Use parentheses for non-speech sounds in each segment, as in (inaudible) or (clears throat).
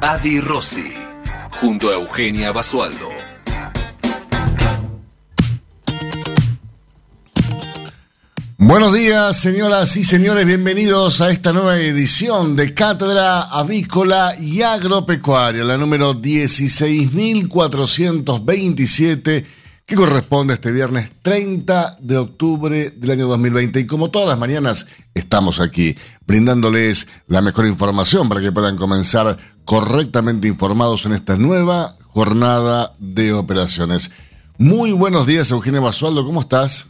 Adi Rossi, junto a Eugenia Basualdo. Buenos días, señoras y señores, bienvenidos a esta nueva edición de Cátedra Avícola y Agropecuaria, la número 16.427, que corresponde a este viernes 30 de octubre del año 2020. Y como todas las mañanas, estamos aquí brindándoles la mejor información para que puedan comenzar correctamente informados en esta nueva jornada de operaciones. Muy buenos días, Eugenia Basualdo, ¿cómo estás?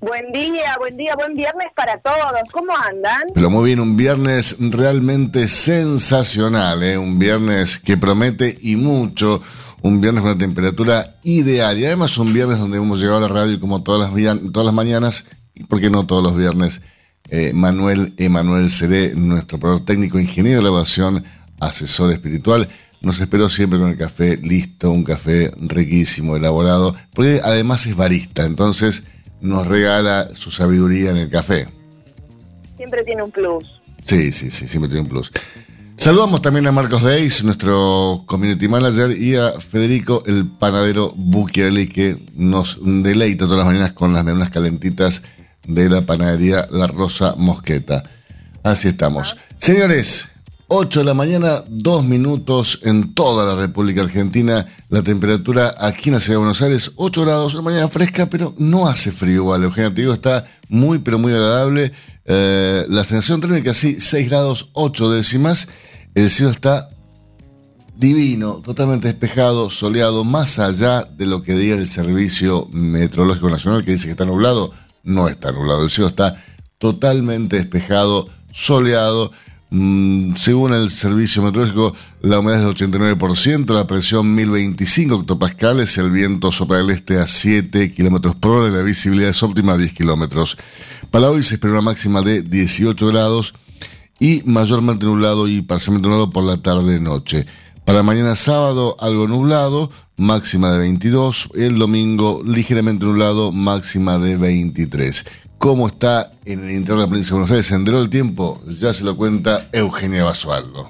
Buen día, buen día, buen viernes para todos. ¿Cómo andan? Pero muy bien, un viernes realmente sensacional, ¿eh? un viernes que promete y mucho, un viernes con una temperatura ideal y además un viernes donde hemos llegado a la radio como todas las, todas las mañanas, y por qué no todos los viernes, eh, Manuel Emanuel Seré, nuestro operador técnico, ingeniero de elevación, asesor espiritual, nos esperó siempre con el café listo, un café riquísimo, elaborado, porque además es barista, entonces nos regala su sabiduría en el café. Siempre tiene un plus. Sí, sí, sí, siempre tiene un plus. Saludamos también a Marcos Deis, nuestro community manager, y a Federico, el panadero Bucchiarelli, que nos deleita todas las mañanas con las menunas calentitas de la panadería La Rosa Mosqueta. Así estamos. Señores, 8 de la mañana, 2 minutos en toda la República Argentina. La temperatura aquí en la ciudad de Buenos Aires, 8 grados, una mañana fresca, pero no hace frío igual. Eugenia, te digo, está muy, pero muy agradable. Eh, la sensación térmica, sí, 6 grados, 8 décimas. El cielo está divino, totalmente despejado, soleado, más allá de lo que diga el Servicio Meteorológico Nacional, que dice que está nublado. No está nublado, el cielo está totalmente despejado, soleado. Mm, según el servicio meteorológico, la humedad es de 89%, la presión 1025 hectopascales, el viento sopla del este a 7 kilómetros por hora y la visibilidad es óptima a 10 kilómetros. Para hoy se espera una máxima de 18 grados y mayormente nublado y parcialmente nublado por la tarde-noche. Para mañana sábado, algo nublado, máxima de 22. El domingo, ligeramente nublado, máxima de 23 cómo está en el interior de la provincia de Buenos Aires. ¿Sendero el tiempo? Ya se lo cuenta Eugenia Basualdo.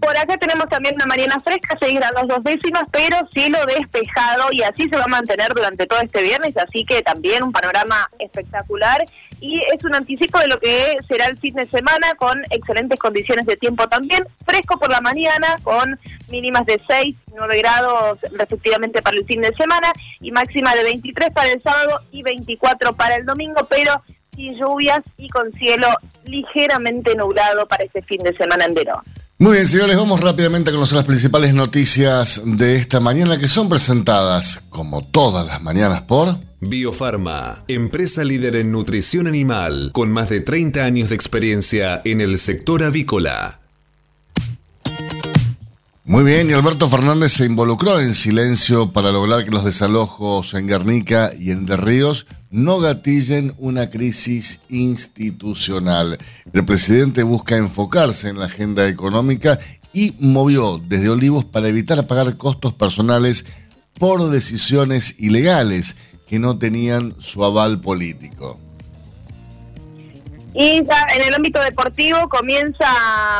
Por acá tenemos también una mañana fresca, 6 grados dos décimas, pero cielo despejado y así se va a mantener durante todo este viernes, así que también un panorama espectacular y es un anticipo de lo que será el fin de semana con excelentes condiciones de tiempo también, fresco por la mañana con mínimas de 6, 9 grados respectivamente para el fin de semana y máxima de 23 para el sábado y 24 para el domingo, pero sin lluvias y con cielo ligeramente nublado para este fin de semana en Verón. Muy bien, señores, vamos rápidamente a conocer las principales noticias de esta mañana que son presentadas, como todas las mañanas, por... Biofarma, empresa líder en nutrición animal, con más de 30 años de experiencia en el sector avícola. Muy bien, y Alberto Fernández se involucró en silencio para lograr que los desalojos en Guernica y en De Ríos no gatillen una crisis institucional. El presidente busca enfocarse en la agenda económica y movió desde Olivos para evitar pagar costos personales por decisiones ilegales que no tenían su aval político. Y ya en el ámbito deportivo comienza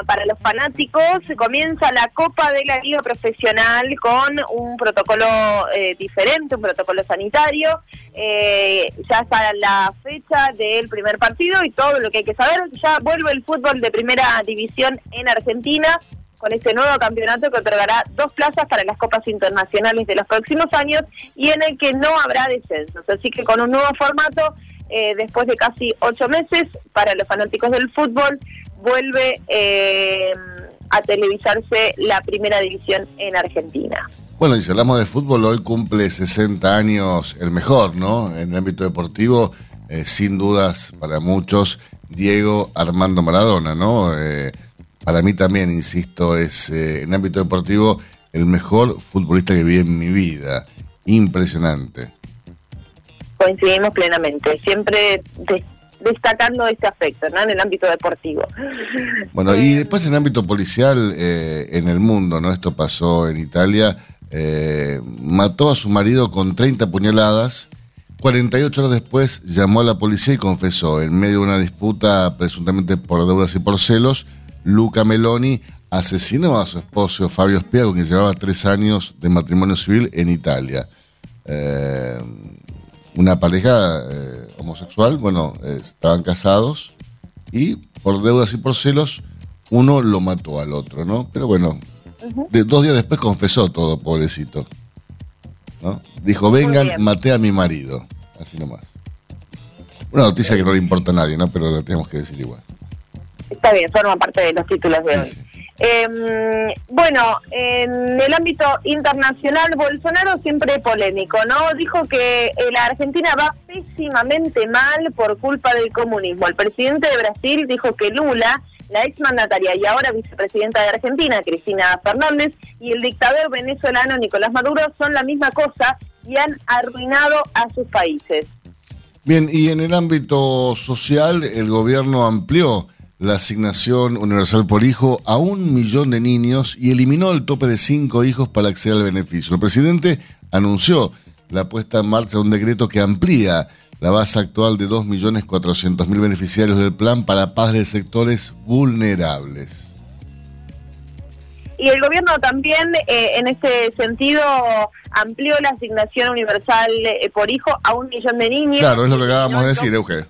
para los fanáticos, comienza la Copa de la Liga Profesional con un protocolo eh, diferente, un protocolo sanitario. Eh, ya está la fecha del primer partido y todo lo que hay que saber. Ya vuelve el fútbol de primera división en Argentina con este nuevo campeonato que otorgará dos plazas para las copas internacionales de los próximos años y en el que no habrá descensos. Así que con un nuevo formato eh, después de casi ocho meses, para los fanáticos del fútbol, vuelve eh, a televisarse la primera división en Argentina. Bueno, y si hablamos de fútbol, hoy cumple 60 años el mejor, ¿no? En el ámbito deportivo, eh, sin dudas para muchos, Diego Armando Maradona, ¿no? para mí también, insisto, es eh, en ámbito deportivo el mejor futbolista que vi en mi vida. Impresionante. Coincidimos plenamente, siempre destacando este aspecto, ¿no? En el ámbito deportivo. Bueno, y eh, después en el ámbito policial, eh, en el mundo, ¿no? Esto pasó en Italia. mató a su marido con 30 puñaladas 48 horas después llamó a la policía y confesó, en medio de una disputa presuntamente por deudas y por celos, Luca Meloni asesinó a su esposo Fabio Spia, con quien llevaba tres años de matrimonio civil en Italia. Eh, una pareja eh, homosexual, bueno, estaban casados y por deudas y por celos uno lo mató al otro, ¿no? Pero bueno, de, dos días después confesó todo, pobrecito. Dijo, vengan, maté a mi marido. Así nomás. Una noticia que no le importa a nadie, ¿no? Pero lo tenemos que decir igual. Está bien, forma parte de los títulos de hoy. Em, bueno, en el ámbito internacional, Bolsonaro siempre polémico, ¿no? Dijo que eh, la Argentina va pésimamente mal por culpa del comunismo. El presidente de Brasil dijo que Lula la exmandataria y ahora vicepresidenta de Argentina, Cristina Fernández, y el dictador venezolano Nicolás Maduro son la misma cosa y han arruinado a sus países. Bien, y en el ámbito social, el gobierno amplió la asignación universal por hijo a un millón de niños y eliminó el tope de cinco hijos para acceder al beneficio. El presidente anunció la puesta en marcha de un decreto que amplía la base actual de 2.400.000 beneficiarios del plan para padres de sectores vulnerables. Y el gobierno también, eh, en este sentido, amplió la asignación universal eh, por hijo a un millón de niños. Claro, es lo que acabamos de decir, Euge.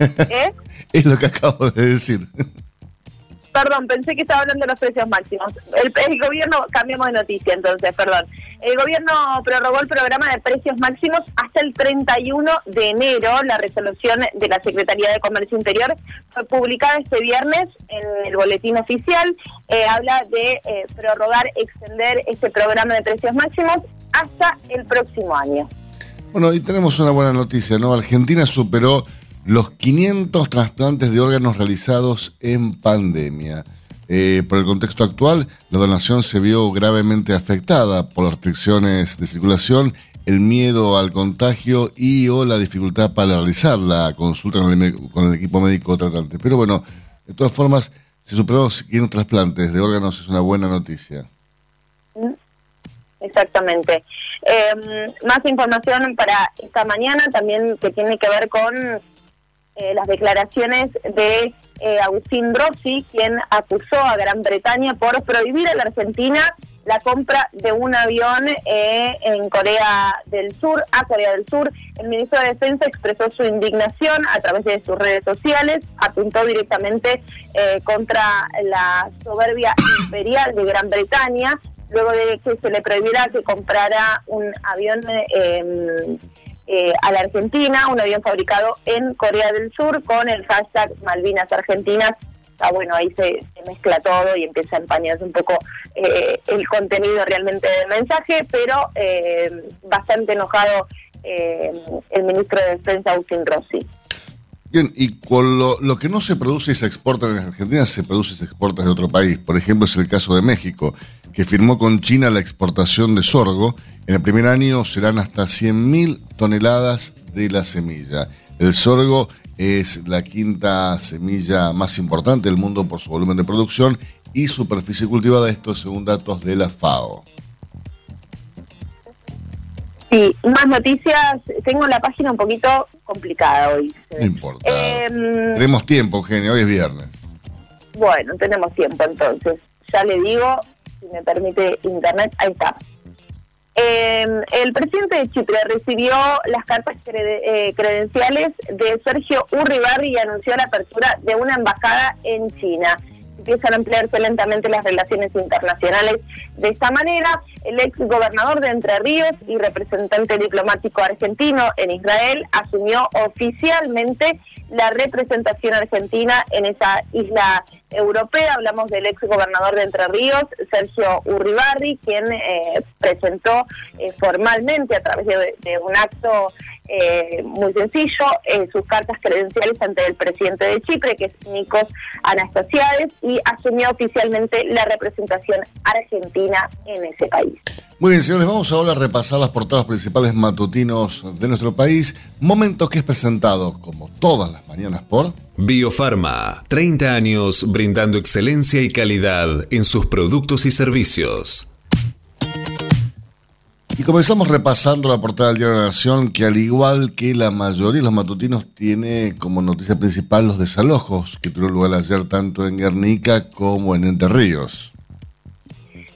¿Eh? Es lo que acabo de decir. Perdón, pensé que estaba hablando de los precios máximos. El, gobierno, cambiamos de noticia entonces, perdón. El gobierno prorrogó el programa de precios máximos hasta el 31 de enero. La resolución de la Secretaría de Comercio Interior fue publicada este viernes en el boletín oficial. Eh, habla de eh, prorrogar, extender este programa de precios máximos hasta el próximo año. Bueno, y tenemos una buena noticia, ¿no? Argentina superó los 500 trasplantes de órganos realizados en pandemia. Eh, por el contexto actual, la donación se vio gravemente afectada por las restricciones de circulación, el miedo al contagio y o la dificultad para realizar la consulta con el, equipo médico tratante. Pero bueno, de todas formas, se superaron 500 trasplantes de órganos, es una buena noticia. Mm, exactamente. Em, más información para esta mañana también que tiene que ver con eh, las declaraciones de eh, Agustín Rossi, quien acusó a Gran Bretaña por prohibir a la Argentina la compra de un avión eh, en Corea del Sur, a Corea del Sur. El ministro de Defensa expresó su indignación a través de sus redes sociales, apuntó directamente contra la soberbia imperial de Gran Bretaña, luego de que se le prohibiera que comprara un avión eh, a la Argentina, un avión fabricado en Corea del Sur con el hashtag Malvinas Argentinas. Ah, bueno, ahí se, mezcla todo y empieza a empañarse un poco eh, el contenido realmente del mensaje, pero eh, bastante enojado el ministro de Defensa, Agustín Rossi. Bien, y con lo, lo, que no se produce y se exporta en Argentina, se produce y se exporta de otro país. Por ejemplo, es el caso de México, que firmó con China la exportación de sorgo. En el primer año serán hasta 100.000 toneladas de la semilla. El sorgo es la quinta semilla más importante del mundo por su volumen de producción y superficie cultivada, esto según datos de la FAO. Sí, más noticias. Tengo la página un poquito complicada hoy. No importa. Em, tenemos tiempo, Eugenio, hoy es viernes. Bueno, tenemos tiempo entonces. Ya le digo, si me permite internet, ahí está. Em, el presidente de Chipre recibió las cartas eh, credenciales de Sergio Urribarri y anunció la apertura de una embajada en China empiezan a ampliarse lentamente las relaciones internacionales. De esta manera, el ex gobernador de Entre Ríos y representante diplomático argentino en Israel asumió oficialmente la representación argentina en esa isla europea. Hablamos del ex gobernador de Entre Ríos, Sergio Urribarri, quien eh, presentó eh, formalmente a través de, un acto eh, muy sencillo sus cartas credenciales ante el presidente de Chipre, que es Nikos Anastasiades, y asumió oficialmente la representación argentina en ese país. Muy bien, señores, vamos ahora a repasar las portadas principales matutinos de nuestro país, momento que es presentado, como todas las mañanas, por... Biofarma, 30 años brindando excelencia y calidad en sus productos y servicios. Y comenzamos repasando la portada del Diario de la Nación, que al igual que la mayoría de los matutinos, tiene como noticia principal los desalojos que tuvieron lugar ayer tanto en Guernica como en Entre Ríos.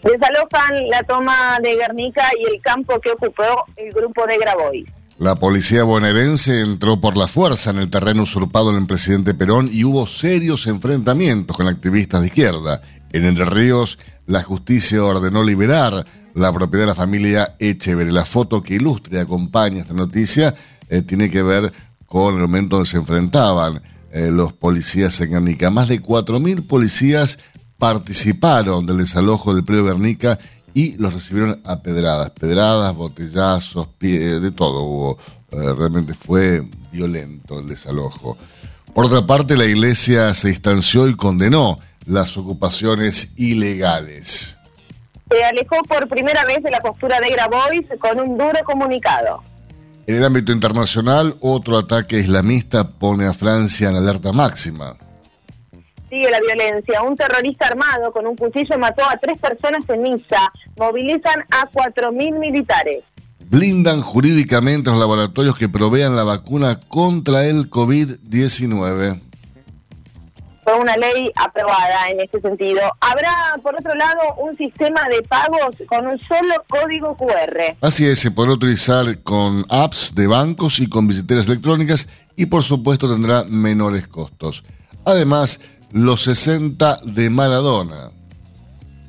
Desalojan la toma de Guernica y el campo que ocupó el grupo de Grabois. La policía bonaerense entró por la fuerza en el terreno usurpado en el presidente Perón y hubo serios enfrentamientos con activistas de izquierda. En Entre Ríos, la justicia ordenó liberar la propiedad de la familia Echeverre. La foto que ilustra y acompaña esta noticia eh, tiene que ver con el momento donde se enfrentaban eh, los policías en Guernica. Más de 4.000 policías participaron del desalojo del predio Guernica y los recibieron a pedradas, pedradas, botellazos, pie, de todo hubo. Eh, realmente fue violento el desalojo. Por otra parte, la iglesia se distanció y condenó las ocupaciones ilegales. Se alejó por primera vez de la postura de Grabois con un duro comunicado. En el ámbito internacional, otro ataque islamista pone a Francia en alerta máxima sigue la violencia. Un terrorista armado con un cuchillo mató a tres personas en Niza. Movilizan a 4.000 militares. Blindan jurídicamente los laboratorios que provean la vacuna contra el COVID-19 fue una ley aprobada en este sentido. Habrá, por otro lado, un sistema de pagos con un solo código QR. Así es, se podrá utilizar con apps de bancos y con billeteras electrónicas y por supuesto tendrá menores costos. Además, los 60 de Maradona.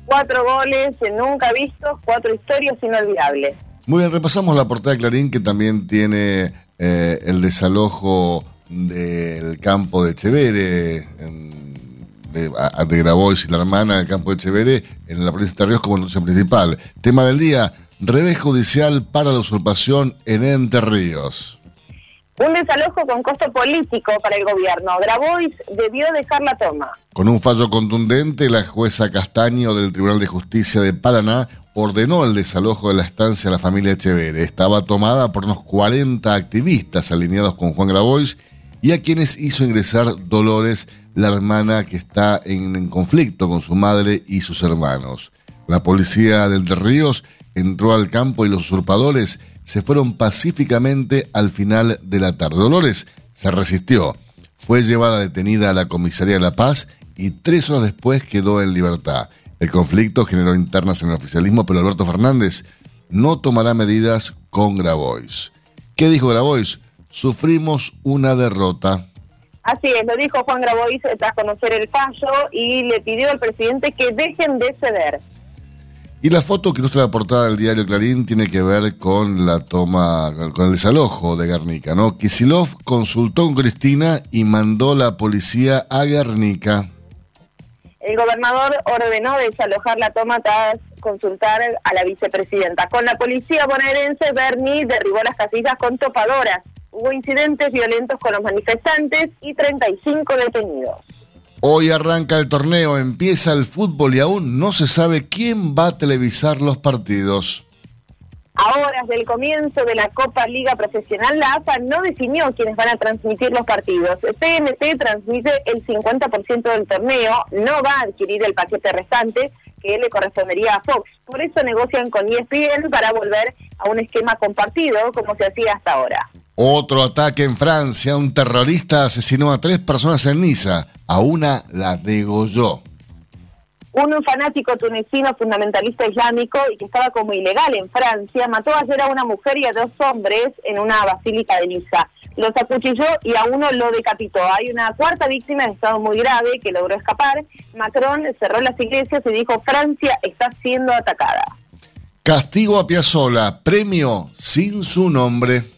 Cuatro goles nunca vistos, cuatro historias inolvidables. Muy bien, repasamos la portada de Clarín que también tiene eh, el desalojo del campo de Chevere, de, de Grabois y la hermana del campo de Chevere en la provincia de Ríos como noticia principal. Tema del día, revés judicial para la usurpación en Entre Ríos. Un desalojo con costo político para el gobierno. Grabois debió dejar la toma. Con un fallo contundente, la jueza Castaño del Tribunal de Justicia de Paraná ordenó el desalojo de la estancia de la familia Echeverre. Estaba tomada por unos 40 activistas alineados con Juan Grabois y a quienes hizo ingresar Dolores, la hermana que está en, conflicto con su madre y sus hermanos. La policía del de Ríos entró al campo y los usurpadores se fueron pacíficamente al final de la tarde. Dolores se resistió, fue llevada detenida a la comisaría de La Paz y tres horas después quedó en libertad. El conflicto generó internas en el oficialismo, pero Alberto Fernández no tomará medidas con Grabois. ¿Qué dijo Grabois? Sufrimos una derrota. Así es, lo dijo Juan Grabois tras conocer el fallo y le pidió al presidente que dejen de ceder. Y la foto que ilustra la portada del diario Clarín tiene que ver con la toma, con el desalojo de Guernica, ¿no? Kisilov consultó con Cristina y mandó la policía a Guernica. El gobernador ordenó desalojar la toma tras consultar a la vicepresidenta. Con la policía bonaerense, Bernie derribó las casillas con topadoras. Hubo incidentes violentos con los manifestantes y 35 detenidos. Hoy arranca el torneo, empieza el fútbol y aún no se sabe quién va a televisar los partidos. A horas del comienzo de la Copa Liga Profesional, la AFA no definió quiénes van a transmitir los partidos. TNT transmite el 50% del torneo, no va a adquirir el paquete restante que le correspondería a Fox. Por eso negocian con ESPN para volver a un esquema compartido como se hacía hasta ahora. Otro ataque en Francia. Un terrorista asesinó a tres personas en Niza. A una la degolló. Un fanático tunecino fundamentalista islámico y que estaba como ilegal en Francia mató ayer a una mujer y a dos hombres en una basílica de Niza. Los acuchilló y a uno lo decapitó. Hay una cuarta víctima en estado muy grave que logró escapar. Macron cerró las iglesias y dijo Francia está siendo atacada. Castigo a Piazzola, premio sin su nombre.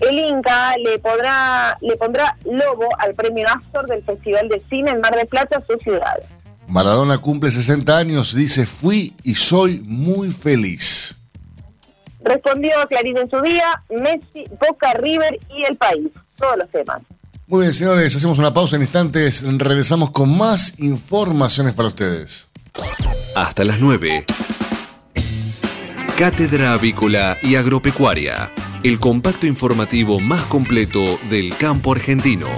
El Inca le, podrá, le pondrá lobo al premio Astor del Festival de Cine en Mar del Plata, su ciudad. Maradona cumple 60 años, dice, fui y soy muy feliz. Respondió Clarín en su día, Messi, Boca, River y el país. Todos los temas. Muy bien, señores, hacemos una pausa en instantes. Regresamos con más informaciones para ustedes. Hasta las 9. Cátedra Avícola y Agropecuaria, el compacto informativo más completo del campo argentino.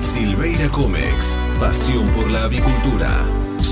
Silveira Comex, pasión por la avicultura.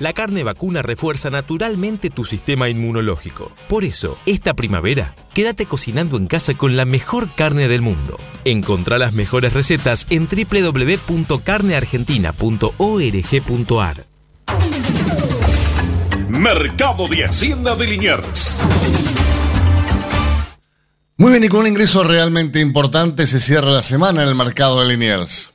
La carne vacuna refuerza naturalmente tu sistema inmunológico. Por eso, esta primavera, quédate cocinando en casa con la mejor carne del mundo. Encontrá las mejores recetas en www.carneargentina.org.ar. Mercado de Hacienda de Liniers. Muy bien, y con un ingreso realmente importante se cierra la semana en el mercado de Liniers.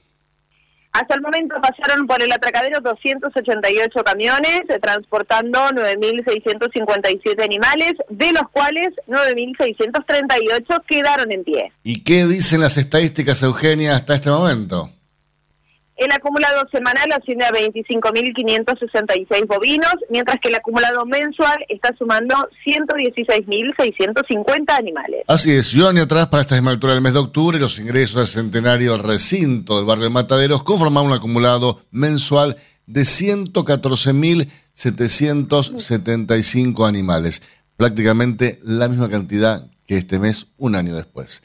Hasta el momento pasaron por el atracadero 288 camiones, eh, transportando 9.657 animales, de los cuales 9.638 quedaron en pie. ¿Y qué dicen las estadísticas, Eugenia, hasta este momento? El acumulado semanal asciende a 25.566 bovinos, mientras que el acumulado mensual está sumando 116.650 animales. Así es, y un año atrás, para esta desmaltura del mes de octubre, los ingresos del centenario recinto del barrio de Mataderos conformaban un acumulado mensual de 114.775 animales, prácticamente la misma cantidad que este mes, un año después.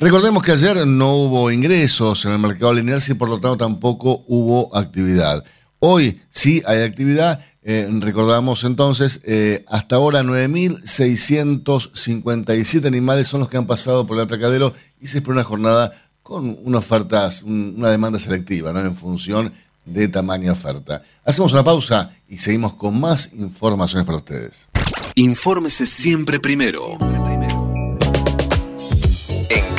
Recordemos que ayer no hubo ingresos en el mercado lineal y por lo tanto tampoco hubo actividad. Hoy sí hay actividad. Eh, recordamos entonces, eh, hasta ahora 9.657 animales son los que han pasado por el atracadero y se espera una jornada con una oferta, una demanda selectiva, ¿no? En función de tamaño oferta. Hacemos una pausa y seguimos con más informaciones para ustedes. Infórmese siempre primero.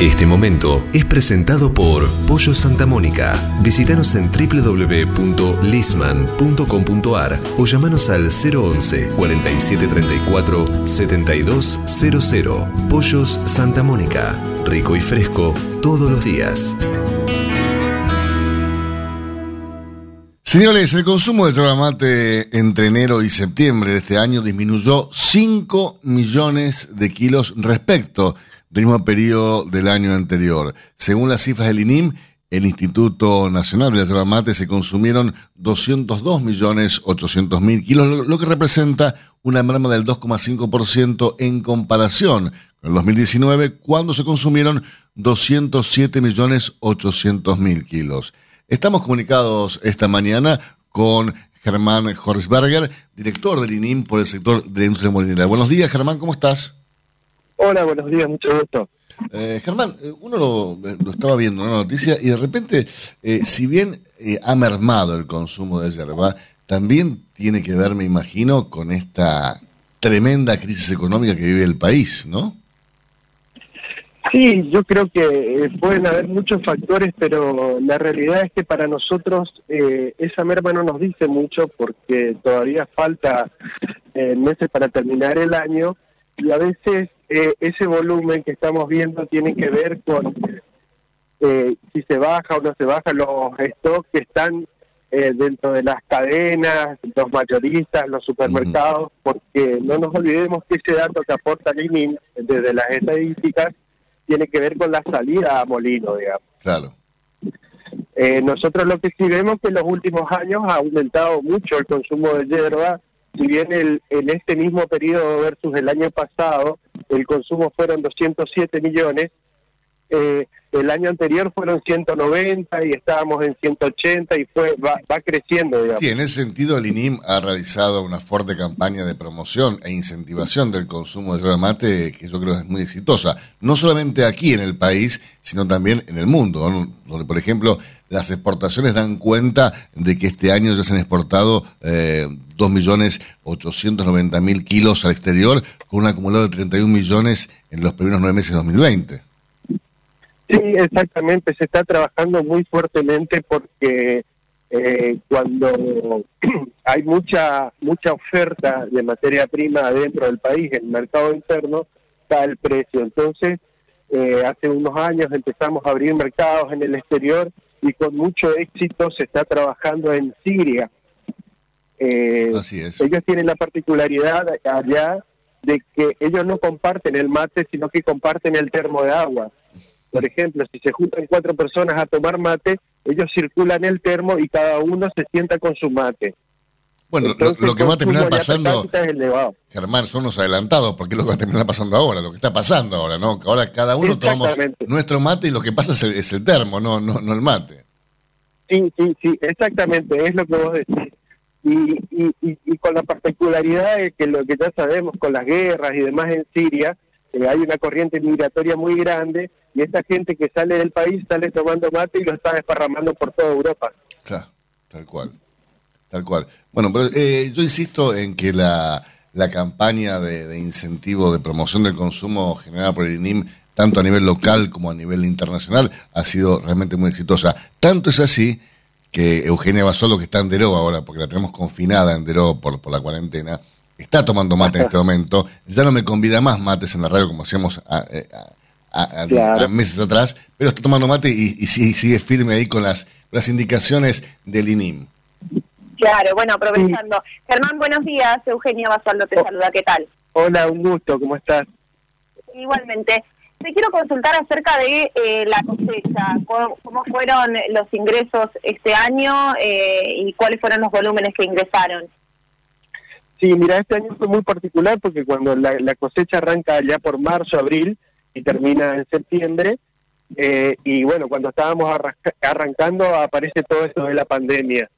Este momento es presentado por Pollo Santa Mónica. Visítanos en www.lisman.com.ar o llamanos al 011 4734 7200. Pollos Santa Mónica. Rico y fresco todos los días. Señores, el consumo de mate entre enero y septiembre de este año disminuyó 5 millones de kilos respecto del mismo periodo del año anterior. Según las cifras del INIM, el Instituto Nacional de la Yerba Mate se consumieron 202.800.000 kilos, lo que representa una merma del 2,5% en comparación con el 2019, cuando se consumieron 207.800.000 kilos. Estamos comunicados esta mañana con Germán Horsberger, director del INIM por el sector de la industria molinera. Buenos días, Germán, ¿cómo estás? Hola, buenos días, mucho gusto. Eh, Germán, eh, uno lo, lo, estaba viendo en una noticia y de repente, eh, si bien eh, ha mermado el consumo de yerba, también tiene que ver, me imagino, con esta tremenda crisis económica que vive el país, ¿no? Sí, yo creo que eh, pueden haber muchos factores, pero la realidad es que para nosotros eh, esa merma no nos dice mucho porque todavía falta eh, meses para terminar el año y a veces eh, ese volumen que estamos viendo tiene que ver con eh, si se baja o no se baja los stocks que están eh, dentro de las cadenas, los mayoristas, los supermercados, porque no nos olvidemos que ese dato que aporta Linin desde las estadísticas tiene que ver con la salida a molino, digamos. Claro. Eh, nosotros lo que sí vemos que en los últimos años ha aumentado mucho el consumo de hierba, si bien el, en este mismo periodo versus el año pasado el consumo fueron 207 millones, eh, el año anterior fueron 190 y estábamos en 180 y fue va, va creciendo, digamos. Sí, en ese sentido el INIM ha realizado una fuerte campaña de promoción e incentivación del consumo de yerba mate que yo creo es muy exitosa, no solamente aquí en el país, sino también en el mundo, ¿no? donde por ejemplo las exportaciones dan cuenta de que este año ya se han exportado eh, 2.890.000 kilos al exterior con un acumulado de 31 millones en los primeros nueve meses de 2020. Sí, exactamente, se está trabajando muy fuertemente porque eh, cuando (clears throat) hay mucha mucha oferta de materia prima dentro del país, en el mercado interno, está el precio. Entonces, eh, hace unos años empezamos a abrir mercados en el exterior y con mucho éxito se está trabajando en Siria. Eh, Así es. Ellos tienen la particularidad allá de que ellos no comparten el mate, sino que comparten el termo de agua. Por ejemplo, si se juntan cuatro personas a tomar mate, ellos circulan el termo y cada uno se sienta con su mate. Bueno, Entonces, lo, lo que va a terminar pasando. Germán, son los adelantados, porque es lo que va a terminar pasando ahora, lo que está pasando ahora, ¿no? Ahora cada uno tomamos nuestro mate y lo que pasa es el, es el termo, no, no, no el mate. Sí, sí, sí, exactamente, es lo que vos decís. Y, y, y, y con la particularidad de que lo que ya sabemos con las guerras y demás en Siria, eh, hay una corriente migratoria muy grande y esta gente que sale del país sale tomando mate y lo está desparramando por toda Europa. Claro, tal cual. Tal cual. Bueno, pero eh, yo insisto en que la, la campaña de, de incentivo, de promoción del consumo generada por el INIM, tanto a nivel local como a nivel internacional, ha sido realmente muy exitosa. Tanto es así que Eugenia Basolo, que está en Deró ahora, porque la tenemos confinada en Deró por, por la cuarentena, está tomando mate en este momento. Ya no me convida más mates en la radio como hacíamos a, eh, a- a- a- Claro. a meses atrás, pero está tomando mate y, y sigue, firme ahí con las, las indicaciones del INIM. Claro, bueno, aprovechando. Germán, buenos días. Eugenia Basaldo te saluda. ¿Qué tal? Hola, un gusto, ¿cómo estás? Igualmente. Te quiero consultar acerca de eh, la cosecha, cómo, cómo fueron los ingresos este año eh, y cuáles fueron los volúmenes que ingresaron. Sí, mira, este año fue muy particular porque cuando la, la cosecha arranca ya por marzo, abril y termina en septiembre, eh, y bueno, cuando estábamos arranca- arrancando aparece todo esto de la pandemia.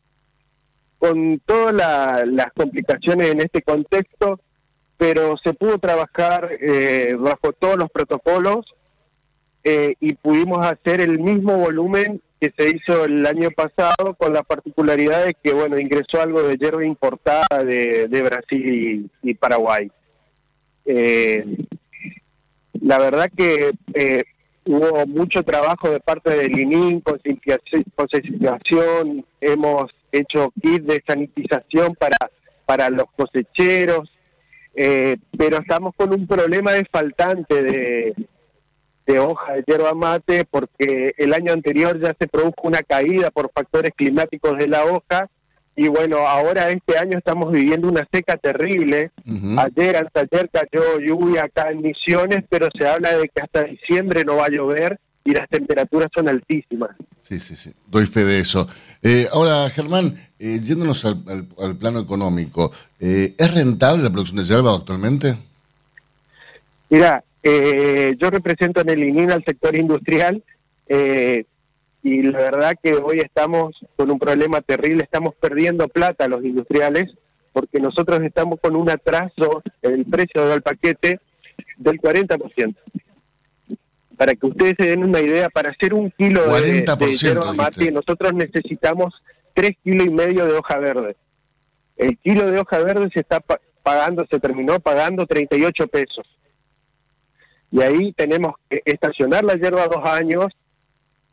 Con todas la- las complicaciones en este contexto, pero se pudo trabajar eh, bajo todos los protocolos eh, y pudimos hacer el mismo volumen que se hizo el año pasado con la particularidad de que bueno ingresó algo de hierba importada de, de Brasil y, Paraguay. Eh, la verdad que eh, hubo mucho trabajo de parte del ININ, concientización, concientización, hemos hecho kits de sanitización para, para los cosecheros, eh, pero estamos con un problema de faltante de, de hoja de hierba mate porque el año anterior ya se produjo una caída por factores climáticos de la hoja y bueno, ahora este año estamos viviendo una seca terrible. Ayer, anteayer cayó lluvia acá en Misiones, pero se habla de que hasta diciembre no va a llover y las temperaturas son altísimas. Sí, sí, sí, doy fe de eso. Eh, ahora, Germán, eh, yéndonos al, al- al plano económico, eh, ¿es rentable la producción de yerba actualmente? Mira, eh, yo represento en el ININ al sector industrial eh, y la verdad que hoy estamos con un problema terrible, estamos perdiendo plata los industriales porque nosotros estamos con un atraso en el precio del paquete del 40%. Para que ustedes se den una idea, para hacer un kilo de, de 40%, yerba mate, nosotros necesitamos tres kilos y medio de hoja verde. El kilo de hoja verde se está pa- pagando, se terminó pagando 38 pesos. Y ahí tenemos que estacionar la hierba dos años,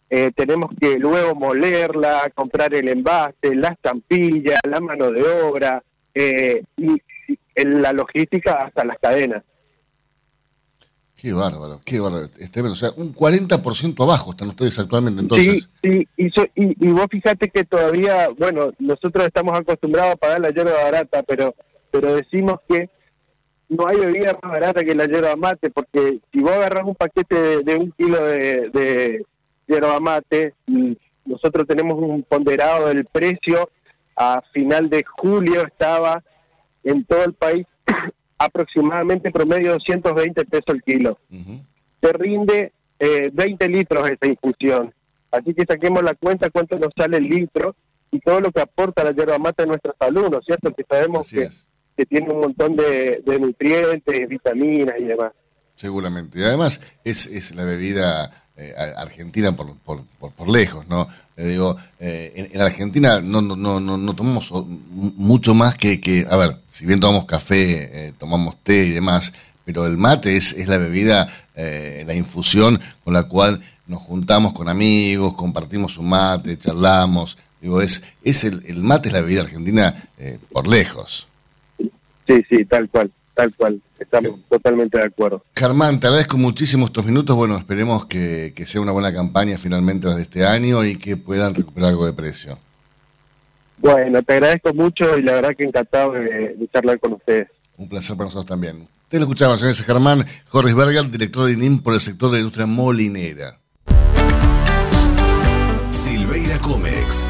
eh, tenemos que luego molerla, comprar el envase, la estampilla, la mano de obra eh, y, y en la logística hasta las cadenas. Qué bárbaro, qué bárbaro. Es tremendo. O sea, un 40% abajo están ustedes actualmente entonces. Sí, sí, y, so- y, y vos fíjate que todavía, bueno, nosotros estamos acostumbrados a pagar la hierba barata, pero pero decimos que no hay bebida más barata que la yerba mate, porque si vos agarras un paquete de, de un kilo de, de yerba mate, y nosotros tenemos un ponderado del precio, a final de julio estaba en todo el país (clears throat) aproximadamente promedio 220 pesos el kilo. Te rinde eh, 20 litros esa infusión. Así que saquemos la cuenta cuánto nos sale el litro y todo lo que aporta la yerba mate a nuestra salud, ¿no es cierto? Que sabemos que, que tiene un montón de, nutrientes, vitaminas y demás. Seguramente. Y además es, es la bebida eh, argentina por, por, por, lejos, ¿no? Eh, digo, en, en Argentina no, no, no, no, tomamos mucho más que, que, a ver, si bien tomamos café, eh, tomamos té y demás, pero el mate es, es la bebida, eh, la infusión con la cual nos juntamos con amigos, compartimos un mate, charlamos. Digo, es, es el, el mate es la bebida argentina por lejos. Sí, sí, tal cual, tal cual. Estamos totalmente de acuerdo. Germán, te agradezco muchísimo estos minutos. Bueno, esperemos que, que sea una buena campaña finalmente desde este año y que puedan recuperar algo de precio. Bueno, te agradezco mucho y la verdad que encantado de, de charlar con ustedes. Un placer para nosotros también. Te lo escuchamos, señor Germán Jorge Berger, director de INIM por el sector de la industria molinera. Silveira Comex.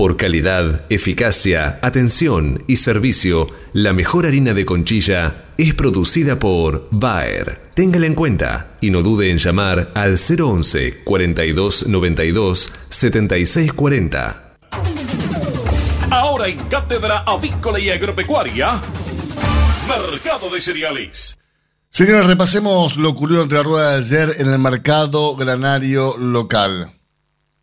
Por calidad, eficacia, atención y servicio, la mejor harina de conchilla es producida por Bayer. Téngala en cuenta y no dude en llamar al 011 42 92 76 40. Ahora en Cátedra Avícola y Agropecuaria, Mercado de Cereales. Señores, repasemos lo ocurrido entre la rueda de ayer en el mercado granario local.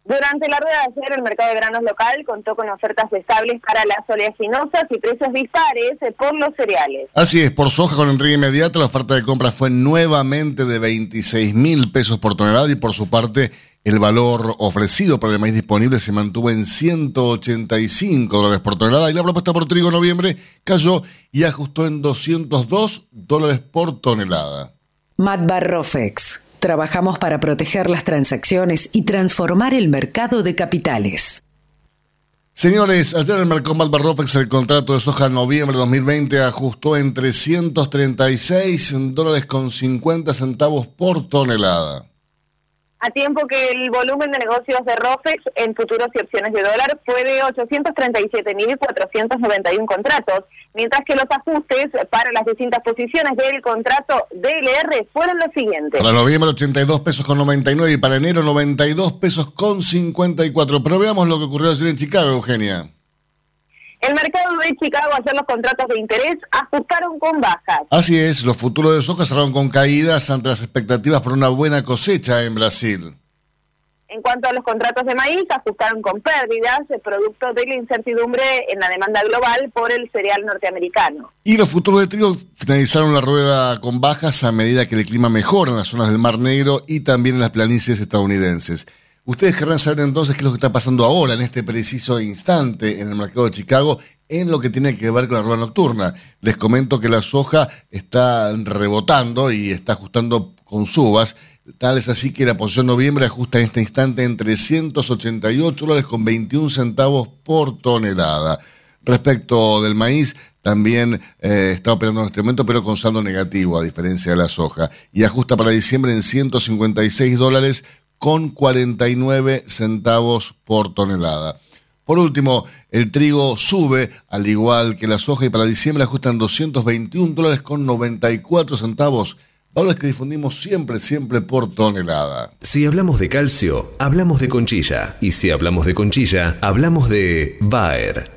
Durante la rueda de ayer, el mercado de granos local contó con ofertas estables para las oleaginosas y precios dispares por los cereales. Así es, por soja con entrega inmediata, la oferta de compra fue nuevamente de 26 mil pesos por tonelada y por su parte el valor ofrecido para el maíz disponible se mantuvo en 185 dólares por tonelada y la propuesta por trigo en noviembre cayó y ajustó en 202 dólares por tonelada. Matbarrofex. Trabajamos para proteger las transacciones y transformar el mercado de capitales. Señores, ayer el mercado Malbarrofex el contrato de soja en noviembre de 2020 ajustó en 336 dólares con 50 centavos por tonelada. A tiempo que el volumen de negocios de ROFEX en futuros y opciones de dólar fue de 837.491 contratos, mientras que los ajustes para las distintas posiciones del contrato DLR fueron los siguientes. Para noviembre 82 pesos con 99 y para enero 92 pesos con 54. Pero veamos lo que ocurrió ayer en Chicago, Eugenia. El mercado de Chicago ayer los contratos de interés ajustaron con bajas. Así es, los futuros de soja cerraron con caídas ante las expectativas por una buena cosecha en Brasil. En cuanto a los contratos de maíz, ajustaron con pérdidas, producto de la incertidumbre en la demanda global por el cereal norteamericano. Y los futuros de trigo finalizaron la rueda con bajas a medida que el clima mejora en las zonas del Mar Negro y también en las planicies estadounidenses. Ustedes querrán saber entonces qué es lo que está pasando ahora, en este preciso instante, en el mercado de Chicago, en lo que tiene que ver con la rueda nocturna. Les comento que la soja está rebotando y está ajustando con subas. Tal es así que la posición noviembre ajusta en este instante en 388 dólares con 21 centavos por tonelada. Respecto del maíz, también eh, está operando en este momento, pero con saldo negativo, a diferencia de la soja. Y ajusta para diciembre en 156 dólares con 49 centavos por tonelada. Por último, el trigo sube, al igual que la soja, y para diciembre ajustan 221 dólares con 94 centavos. Valores que difundimos siempre, siempre por tonelada. Si hablamos de calcio, hablamos de conchilla. Y si hablamos de conchilla, hablamos de Bayer.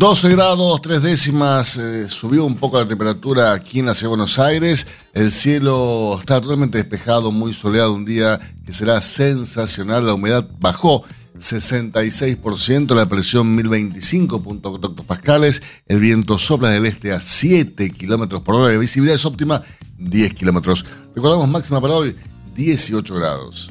12 grados, tres décimas, eh, subió un poco la temperatura aquí en la Buenos Aires. El cielo está totalmente despejado, muy soleado, un día que será sensacional. La humedad bajó 66%, la presión 1025 pascales, el viento sopla del este a 7 kilómetros por hora, la visibilidad es óptima 10 kilómetros. Recordamos máxima para hoy 18 grados.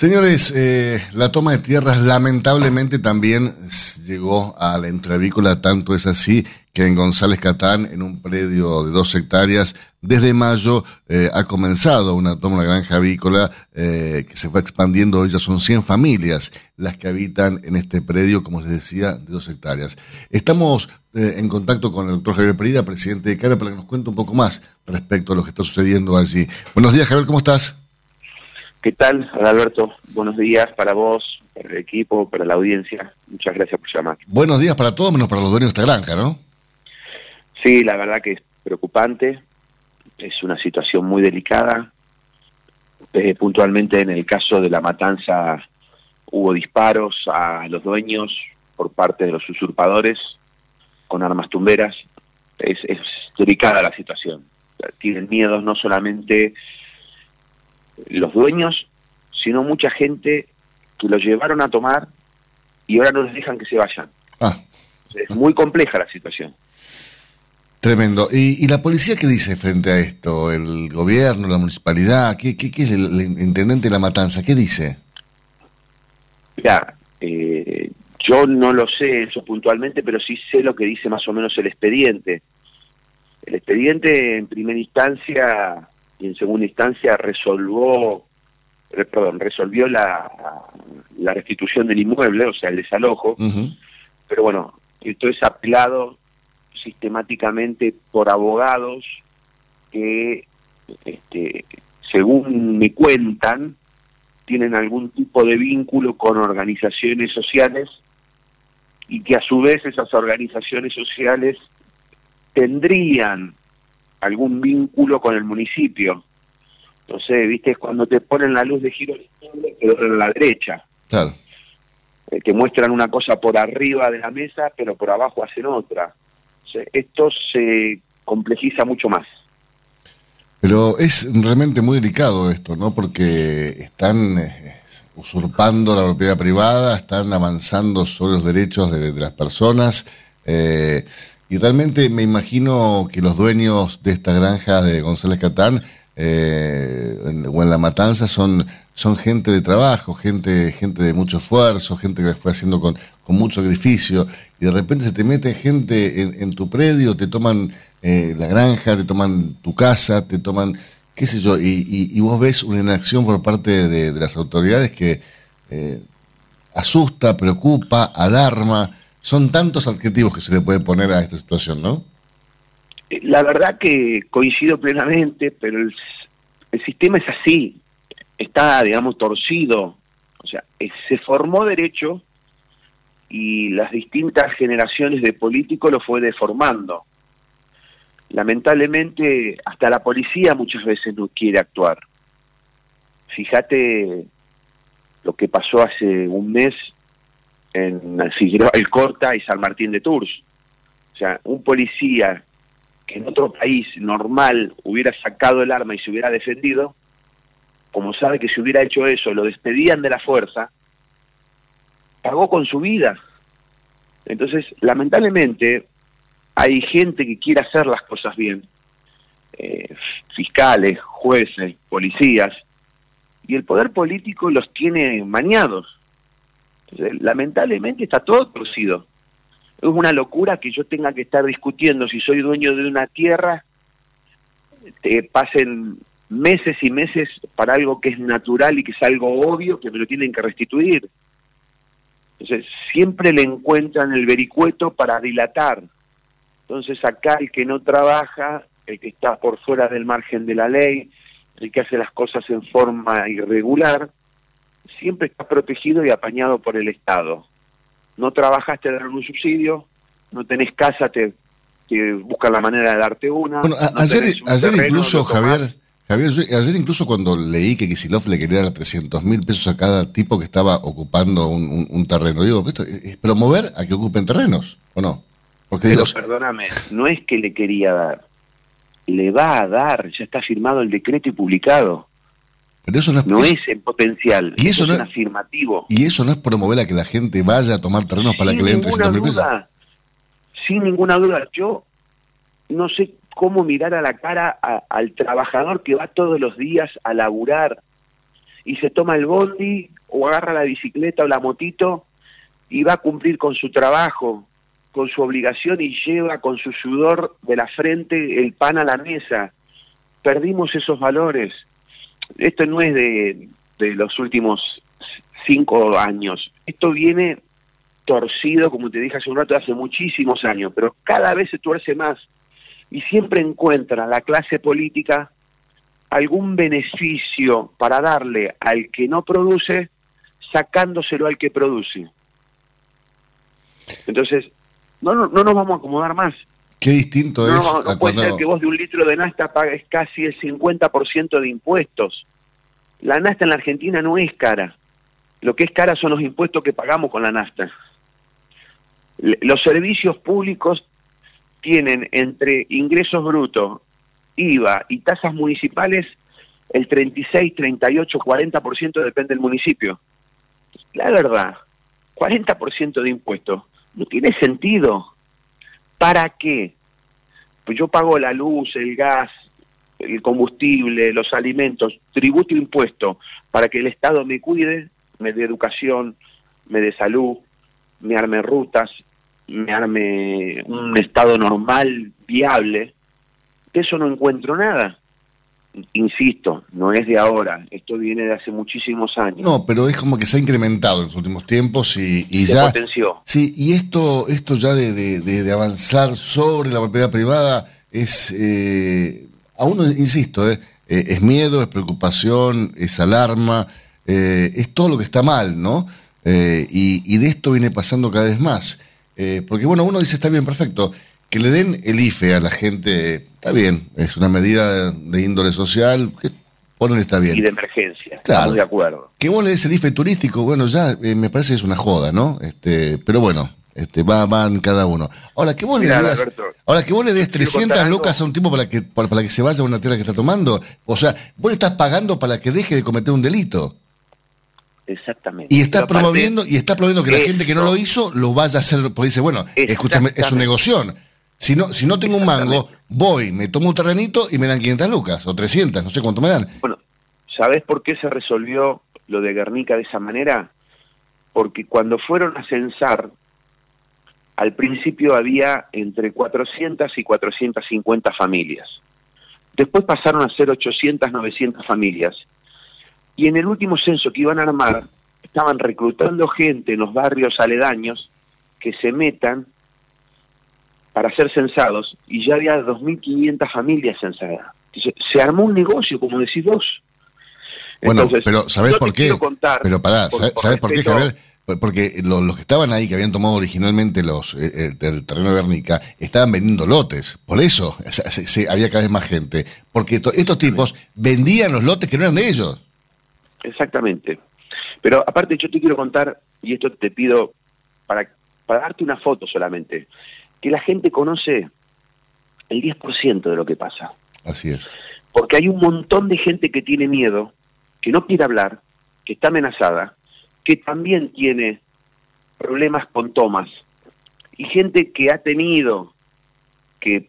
Señores, eh, la toma de tierras lamentablemente también llegó a la entrevícola, tanto es así que en González Catán, en un predio de dos hectáreas, desde mayo eh, ha comenzado una toma de granja avícola eh, que se fue expandiendo, hoy ya son 100 familias las que habitan en este predio, como les decía, de dos hectáreas. Estamos en contacto con el doctor Javier Perida, presidente de CARA, para que nos cuente un poco más respecto a lo que está sucediendo allí. Buenos días, Javier, ¿cómo estás? ¿Qué tal, Alberto? Buenos días para vos, para el equipo, para la audiencia. Muchas gracias por llamar. Buenos días para todos, menos para los dueños de esta granja, ¿no? Sí, la verdad que es preocupante. Es una situación muy delicada. Eh, puntualmente en el caso de la matanza hubo disparos a los dueños por parte de los usurpadores con armas tumberas. Es, es delicada la situación. Tienen miedos no solamente los dueños, sino mucha gente que los llevaron a tomar y ahora no les dejan que se vayan. Ah. Es muy compleja la situación. Tremendo. ¿Y, la policía qué dice frente a esto? ¿El gobierno, la municipalidad? ¿Qué, qué, es el, intendente de la matanza? ¿Qué dice? Mira, eh, yo no lo sé eso puntualmente, pero sí sé lo que dice más o menos el expediente. El expediente en primera instancia y en segunda instancia resolvió, eh, perdón, resolvió la, la restitución del inmueble, o sea, el desalojo, pero bueno, esto es apelado sistemáticamente por abogados que, este, según me cuentan, tienen algún tipo de vínculo con organizaciones sociales y que a su vez esas organizaciones sociales tendrían algún vínculo con el municipio. Entonces, viste, es cuando te ponen la luz de giro pero en la derecha. Claro. Eh, que muestran una cosa por arriba de la mesa, pero por abajo hacen otra. esto se complejiza mucho más. Pero es realmente muy delicado esto, ¿no? Porque están eh, usurpando la propiedad privada, están avanzando sobre los derechos de, las personas. Eh, y realmente me imagino que los dueños de esta granja de González Catán eh, o en La Matanza son, son gente de trabajo, gente, gente de mucho esfuerzo, gente que fue haciendo con, con mucho sacrificio. Y de repente se te mete gente en, tu predio, te toman eh, la granja, te toman tu casa, te toman, qué sé yo, y, y, vos ves una inacción por parte de, las autoridades que eh, asusta, preocupa, alarma. Son tantos adjetivos que se le puede poner a esta situación, ¿no? La verdad que coincido plenamente, pero el, sistema es así, está, digamos, torcido. O sea, se formó derecho y las distintas generaciones de políticos lo fue deformando. Lamentablemente, hasta la policía muchas veces no quiere actuar. Fíjate lo que pasó hace un mes en Figueroa, el Corta y San Martín de Tours. O sea, un policía que en otro país normal hubiera sacado el arma y se hubiera defendido, como sabe que si hubiera hecho eso, lo despedían de la fuerza, pagó con su vida. Entonces, lamentablemente, hay gente que quiere hacer las cosas bien, eh, fiscales, jueces, policías, y el poder político los tiene mañados. Lamentablemente está todo torcido. Es una locura que yo tenga que estar discutiendo si soy dueño de una tierra, te pasen meses y meses para algo que es natural y que es algo obvio, que me lo tienen que restituir. Entonces, siempre le encuentran el vericueto para dilatar. Entonces, acá el que no trabaja, el que está por fuera del margen de la ley, el que hace las cosas en forma irregular, siempre está protegido y apañado por el Estado. No trabajaste te dan un subsidio, no tenés casa, te, te buscan la manera de darte una. Bueno, a- no ayer, tenés un ayer terreno, incluso, no. Javier, Javier, yo- ayer incluso cuando leí que Kisilov le quería dar 300 mil pesos a cada tipo que estaba ocupando un, un- un terreno, digo, esto es es promover a que ocupen terrenos, ¿o no? Porque Pero digo, perdóname, no es que le quería dar, le va a dar, ya está firmado el decreto y publicado. Pero eso no es, No es en potencial, Y eso es no es- afirmativo. y eso no es promover a que la gente vaya a tomar terrenos para que le den ninguna 300 mil pesos. duda, sin ninguna duda, yo no sé cómo mirar a la cara a- al trabajador que va todos los días a laburar y se toma el bondi o agarra la bicicleta o la motito y va a cumplir con su trabajo, con su obligación y lleva con su sudor de la frente el pan a la mesa. Perdimos esos valores. Esto no es de, los últimos cinco años. Esto viene torcido, como te dije hace un rato, hace muchísimos años, pero cada vez se tuerce más y siempre encuentra la clase política algún beneficio para darle al que no produce, sacándoselo al que produce. Entonces, no, no, no nos vamos a acomodar más. Qué distinto No, es no, no puede cuando... ser que vos de un litro de nafta pagues casi el 50% de impuestos. La nafta en la Argentina no es cara. Lo que es cara son los impuestos que pagamos con la nafta. Los servicios públicos tienen entre ingresos brutos, IVA y tasas municipales el 36, 38, 40% depende del municipio. La verdad, 40% de impuestos no tiene sentido. ¿Para qué? Pues yo pago la luz, el gas, el combustible, los alimentos, tributo impuesto para que el Estado me cuide, me dé educación, me dé salud, me arme rutas, me arme un Estado normal, viable. De eso no encuentro nada. Insisto, no es de ahora, esto viene de hace muchísimos años. No, pero es como que se ha incrementado en los últimos tiempos y, y Se ya... potenció. Sí, y esto, esto ya de, de- de- de avanzar sobre la propiedad privada es, eh, a uno, insisto, eh, eh, es miedo, es preocupación, es alarma, eh, es todo lo que está mal, ¿no? Eh, y, y de esto viene pasando cada vez más. Porque bueno, uno dice, está bien, perfecto, que le den el IFE a la gente, está bien, es una medida de índole social, que ponen está bien. Y de emergencia, Claro. estamos de acuerdo. Que vos le des el IFE turístico, bueno, ya eh, me parece que es una joda, ¿no? Este, pero bueno, este, va, van cada uno. Ahora, que vos Mirá, le digas, Alberto, ahora que vos le des quiero 300 contar algo. lucas a un tipo para que, para, para que se vaya a una tierra que está tomando, o sea, vos le estás pagando para que deje de cometer un delito. Exactamente. Y está promoviendo, y está promoviendo que la gente que no lo hizo lo vaya a hacer, porque dice, bueno, escúchame, es su Exactamente. negoción. Si no, si no tengo un mango, voy, me tomo un terrenito y me dan 500 lucas, o 300, no sé cuánto me dan. Bueno, ¿sabés por qué se resolvió lo de Guernica de esa manera? Porque cuando fueron a censar, al principio había entre 400 y 450 familias. Después pasaron a ser 800, 900 familias. Y en el último censo que iban a armar, estaban reclutando gente en los barrios aledaños que se metan para ser censados y ya había 2.500 familias censadas. Entonces, se armó un negocio, como decís vos. Bueno, Entonces, pero ¿sabés por qué? contar, pero pará, por- ¿sabés, por sabés por qué, Javier? porque lo- los que estaban ahí, que habían tomado originalmente los eh, eh, del terreno de Guernica, estaban vendiendo lotes. Por eso (laughs) se- se- había cada vez más gente. Porque to- estos tipos vendían los lotes que no eran de ellos. Exactamente. Pero aparte yo te quiero contar, y esto te pido para, para darte una foto solamente, que la gente conoce el 10% de lo que pasa. Así es. Porque hay un montón de gente que tiene miedo, que no quiere hablar, que está amenazada, que también tiene problemas con tomas. Y gente que ha tenido que,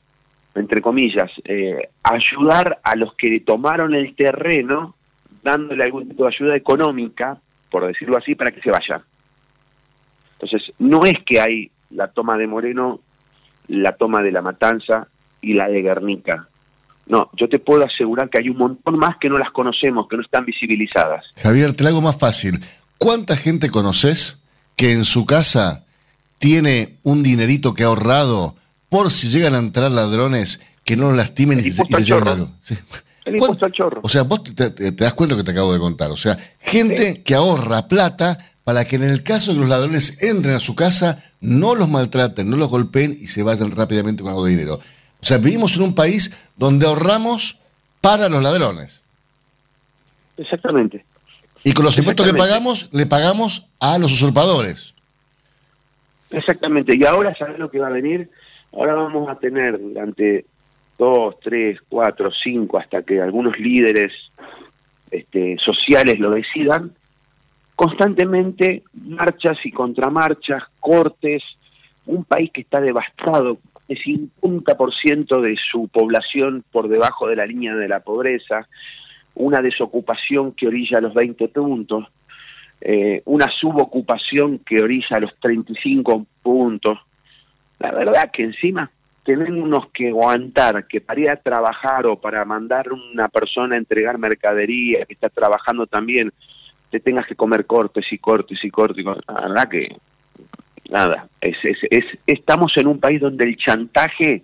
entre comillas, eh, ayudar a los que tomaron el terreno, dándole algún tipo de ayuda económica, por decirlo así, para que se vayan. Entonces, no es que hay la toma de Moreno, la toma de La Matanza y la de Guernica. No, yo te puedo asegurar que hay un montón más que no las conocemos, que no están visibilizadas. Javier, te la hago más fácil. ¿Cuánta gente conoces que en su casa tiene un dinerito que ha ahorrado por si llegan a entrar ladrones que no lo lastimen y, se- y se algo? Sí. El impuesto al chorro. O sea, vos te, te- te das cuenta de lo que te acabo de contar. O sea, gente que ahorra plata para que en el caso de que los ladrones entren a su casa, no los maltraten, no los golpeen y se vayan rápidamente con algo de dinero. O sea, vivimos en un país donde ahorramos para los ladrones. Exactamente. Y con los impuestos que pagamos, le pagamos a los usurpadores. Exactamente. Y ahora, ¿sabes lo que va a venir? Ahora vamos a tener durante dos, tres, cuatro, cinco, hasta que algunos líderes este, sociales lo decidan, constantemente marchas y contramarchas, cortes, un país que está devastado, el 50% de su población por debajo de la línea de la pobreza, una desocupación que orilla los 20 puntos, eh, una subocupación que orilla los 35 puntos. La verdad que encima tenemos que aguantar que para ir a trabajar o para mandar una persona a entregar mercadería que está trabajando también, te tengas que comer cortes y cortes y cortes. La verdad que nada, es, es, es, estamos en un país donde el chantaje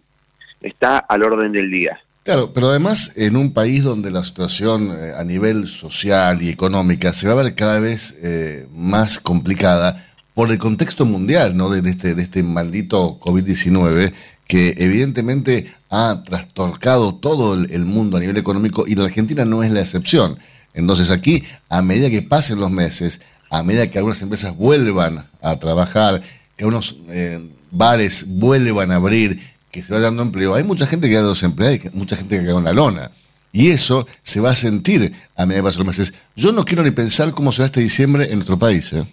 está al orden del día. Claro, pero además en un país donde la situación eh, a nivel social y económica se va a ver cada vez eh, más complicada por el contexto mundial, ¿no? De, este, de este maldito COVID-19 que evidentemente ha trastorcado todo el mundo a nivel económico y la Argentina no es la excepción. Entonces aquí, a medida que pasen los meses, a medida que algunas empresas vuelvan a trabajar, que unos eh, bares vuelvan a abrir, que se va dando empleo, hay mucha gente que queda desempleada y que- mucha gente que queda en la lona. Y eso se va a sentir a medida que pasen los meses. Yo no quiero ni pensar cómo será este diciembre en nuestro país. ¿eh?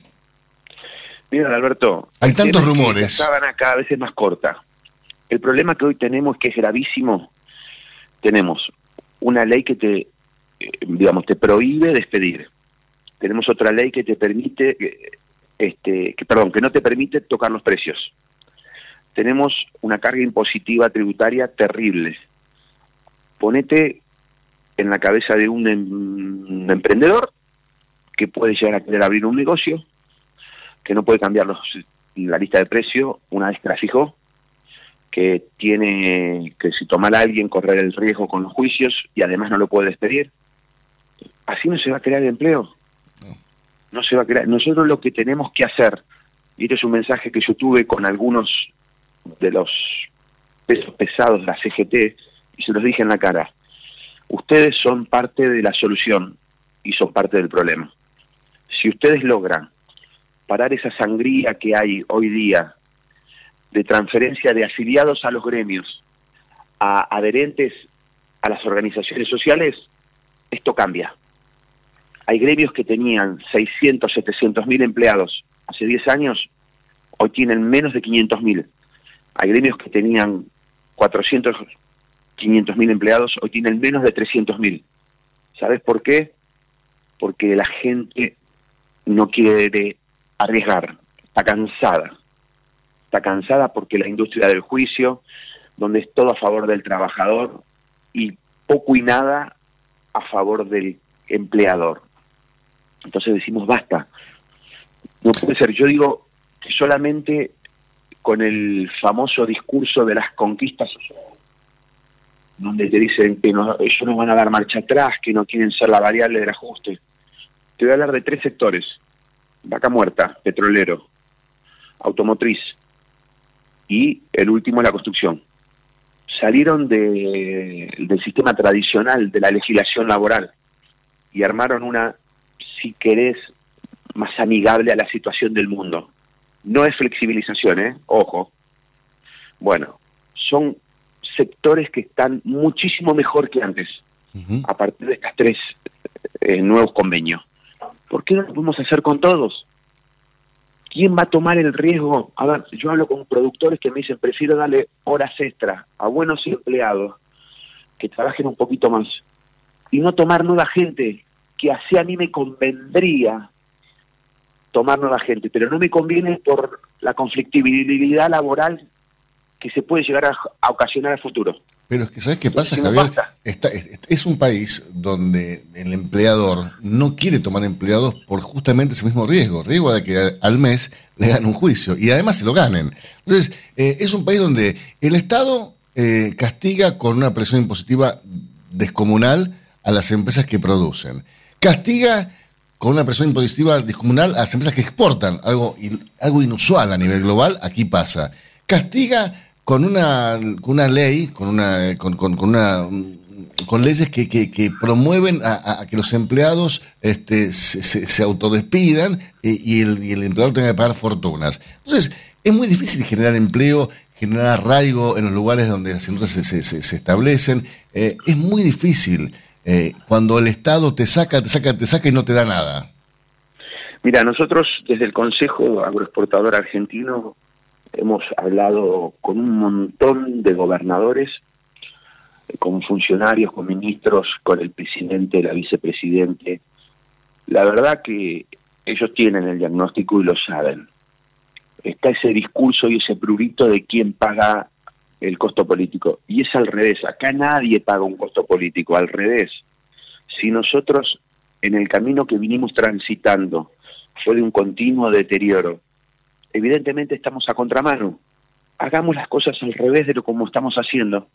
Mira, Alberto. Hay tantos rumores. La sábana cada vez es más corta. El problema que hoy tenemos, que es gravísimo, tenemos una ley que te, digamos, te prohíbe despedir. Tenemos otra ley que te permite, eh, este, que, perdón, que no te permite tocar los precios. Tenemos una carga impositiva tributaria terrible. Ponete en la cabeza de un, em- emprendedor que puede llegar a querer abrir un negocio, que no puede cambiar los, la lista de precio una vez que la fijó, que tiene que si toma a alguien correr el riesgo con los juicios y además no lo puede despedir. Así no se va a crear empleo. No se va a crear. Nosotros lo que tenemos que hacer, y este es un mensaje que yo tuve con algunos de los pesos pesados de la CGT, y se los dije en la cara, ustedes son parte de la solución y son parte del problema. Si ustedes logran parar esa sangría que hay hoy día de transferencia de afiliados a los gremios a adherentes a las organizaciones sociales, esto cambia. Hay gremios que tenían 600, 700 mil empleados hace 10 años, hoy tienen menos de 500 mil. Hay gremios que tenían 400, 500 mil empleados, hoy tienen menos de 300 mil. ¿Sabes por qué? Porque la gente no quiere arriesgar, está cansada. Está cansada porque la industria del juicio, donde es todo a favor del trabajador y poco y nada a favor del empleador. Entonces decimos, basta. No puede ser. Yo digo que solamente con el famoso discurso de las conquistas donde te dicen que no, ellos no van a dar marcha atrás, que no quieren ser la variable del ajuste. Te voy a hablar de tres sectores. Vaca Muerta, petrolero, automotriz y el último la construcción. Salieron de, del sistema tradicional de la legislación laboral y armaron una, si querés, más amigable a la situación del mundo. No es flexibilización, ¿eh? Ojo. Bueno, son sectores que están muchísimo mejor que antes, a partir de estos tres eh, nuevos convenios. ¿Por qué no lo podemos hacer con todos? ¿Quién va a tomar el riesgo? A ver, yo hablo con productores que me dicen, prefiero darle horas extra a buenos empleados que trabajen un poquito más y no tomar nueva gente, que así a mí me convendría tomar nueva gente, pero no me conviene por la conflictividad laboral que se puede llegar a, ocasionar al futuro. Pero es que, ¿sabes qué pasa, Javier? es, un país donde el empleador no quiere tomar empleados por justamente ese mismo riesgo, riesgo de que al mes le ganen un juicio y además se lo ganen. Entonces, eh, es un país donde el Estado eh, castiga con una presión impositiva descomunal a las empresas que producen. Castiga con una presión impositiva descomunal a las empresas que exportan, algo, algo inusual a nivel global, aquí pasa. Castiga con una, con una ley, con una, con, con, una con leyes que, que, promueven a, que los empleados este, se, autodespidan y, el, y, el, empleador tenga que pagar fortunas. Entonces, es muy difícil generar empleo, generar arraigo en los lugares donde las empresas se, se, establecen. Eh, es muy difícil eh, cuando el Estado te saca, te saca, te saca y no te da nada. Mira, nosotros desde el Consejo Agroexportador Argentino hemos hablado con un montón de gobernadores, con funcionarios, con ministros, con el presidente, la vicepresidente. La verdad que ellos tienen el diagnóstico y lo saben. Está ese discurso y ese prurito de quién paga el costo político. Y es al revés, acá nadie paga un costo político, al revés. Si nosotros en el camino que vinimos transitando fue de un continuo deterioro, evidentemente estamos a contramano. Hagamos las cosas al revés de lo como estamos haciendo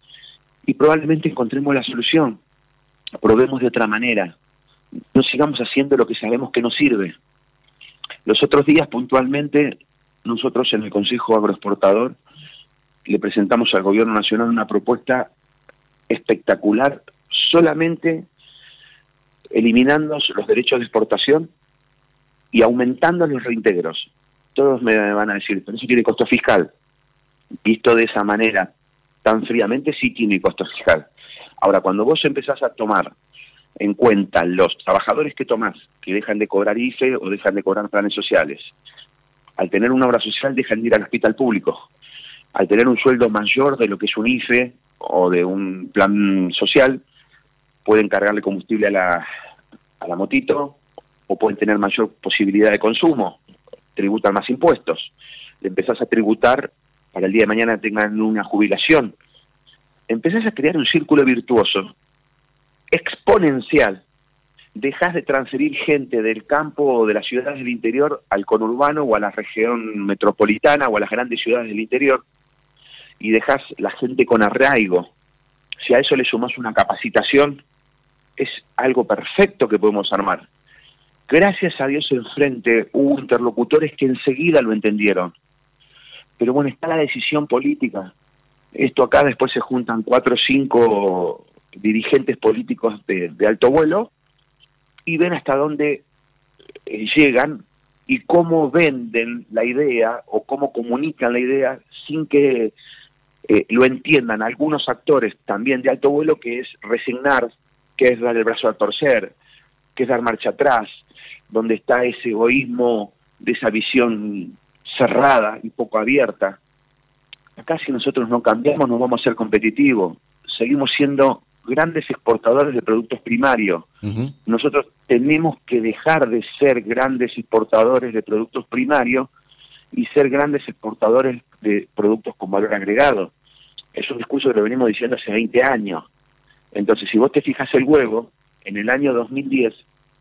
y probablemente encontremos la solución. Probemos de otra manera. No sigamos haciendo lo que sabemos que nos sirve. Los otros días puntualmente nosotros en el Consejo Agroexportador le presentamos al Gobierno Nacional una propuesta espectacular, solamente eliminando los derechos de exportación y aumentando los reintegros todos me van a decir, pero eso tiene costo fiscal. Visto de esa manera, tan fríamente, sí tiene costo fiscal. Ahora, cuando vos empezás a tomar en cuenta los trabajadores que tomás, que dejan de cobrar IFE o dejan de cobrar planes sociales, al tener una obra social dejan de ir al hospital público, al tener un sueldo mayor de lo que es un IFE o de un plan social, pueden cargarle combustible a la, a la motito o pueden tener mayor posibilidad de consumo tributan más impuestos. Le empezás a tributar para el día de mañana tengan una jubilación. Empezás a crear un círculo virtuoso, exponencial. Dejas de transferir gente del campo o de las ciudades del interior al conurbano o a la región metropolitana o a las grandes ciudades del interior y dejas la gente con arraigo. Si a eso le sumas una capacitación, es algo perfecto que podemos armar. Gracias a Dios enfrente hubo interlocutores que enseguida lo entendieron. Pero bueno, está la decisión política. Esto acá después se juntan cuatro o cinco dirigentes políticos de, alto vuelo y ven hasta dónde eh, llegan y cómo venden la idea o cómo comunican la idea sin que eh, lo entiendan algunos actores también de alto vuelo, que es resignar, que es dar el brazo a torcer, que es dar marcha atrás, donde está ese egoísmo de esa visión cerrada y poco abierta. Acá si nosotros no cambiamos no vamos a ser competitivos. Seguimos siendo grandes exportadores de productos primarios. Nosotros tenemos que dejar de ser grandes exportadores de productos primarios y ser grandes exportadores de productos con valor agregado. Es un discurso que lo venimos diciendo hace 20 años. Entonces, si vos te fijas el huevo, en el año 2010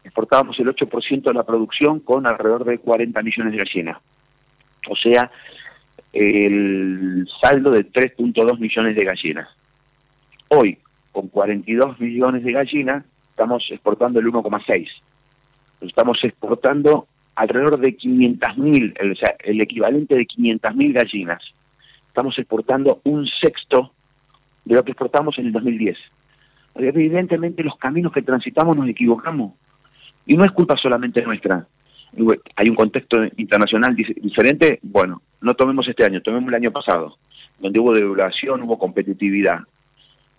exportábamos el 8% de la producción con alrededor de 40 millones de gallinas. O sea, el saldo de 3.2 millones de gallinas. Hoy, con 42 millones de gallinas, estamos exportando el 1,6. Estamos exportando alrededor de 500.000, o sea, el equivalente de 500.000 gallinas. Estamos exportando un sexto de lo que exportamos en el 2010. Evidentemente los caminos que transitamos nos equivocamos. Y no es culpa solamente nuestra. Hay un contexto internacional diferente. Bueno, no tomemos este año, tomemos el año pasado, donde hubo devaluación, hubo competitividad.